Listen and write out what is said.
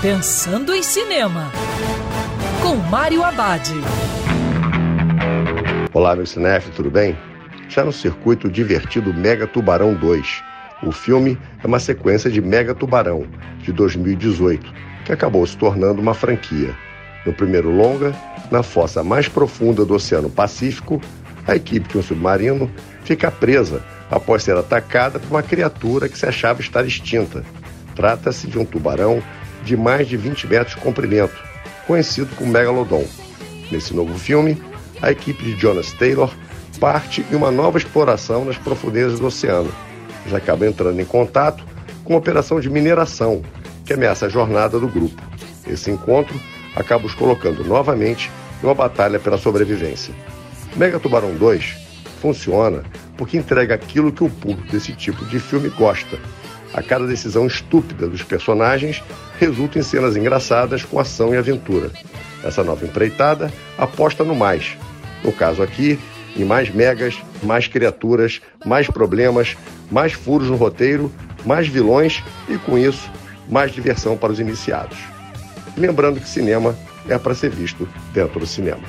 Pensando em Cinema, com Mário Abad. Olá, meu cinef, tudo bem? Já no circuito divertido Mega Tubarão 2. O filme é uma sequência de Mega Tubarão, de 2018, que acabou se tornando uma franquia. No primeiro longa, na fossa mais profunda do Oceano Pacífico, a equipe de um submarino fica presa após ser atacada por uma criatura que se achava estar extinta. Trata-se de um tubarão de mais de 20 metros de comprimento, conhecido como Megalodon. Nesse novo filme, a equipe de Jonas Taylor parte em uma nova exploração nas profundezas do oceano. Já acaba entrando em contato com uma operação de mineração que ameaça a jornada do grupo. Esse encontro acaba os colocando novamente em uma batalha pela sobrevivência. Mega Tubarão 2 funciona porque entrega aquilo que o público desse tipo de filme gosta, a cada decisão estúpida dos personagens resulta em cenas engraçadas com ação e aventura. Essa nova empreitada aposta no mais. No caso aqui, em mais megas, mais criaturas, mais problemas, mais furos no roteiro, mais vilões e, com isso, mais diversão para os iniciados. Lembrando que cinema é para ser visto dentro do cinema.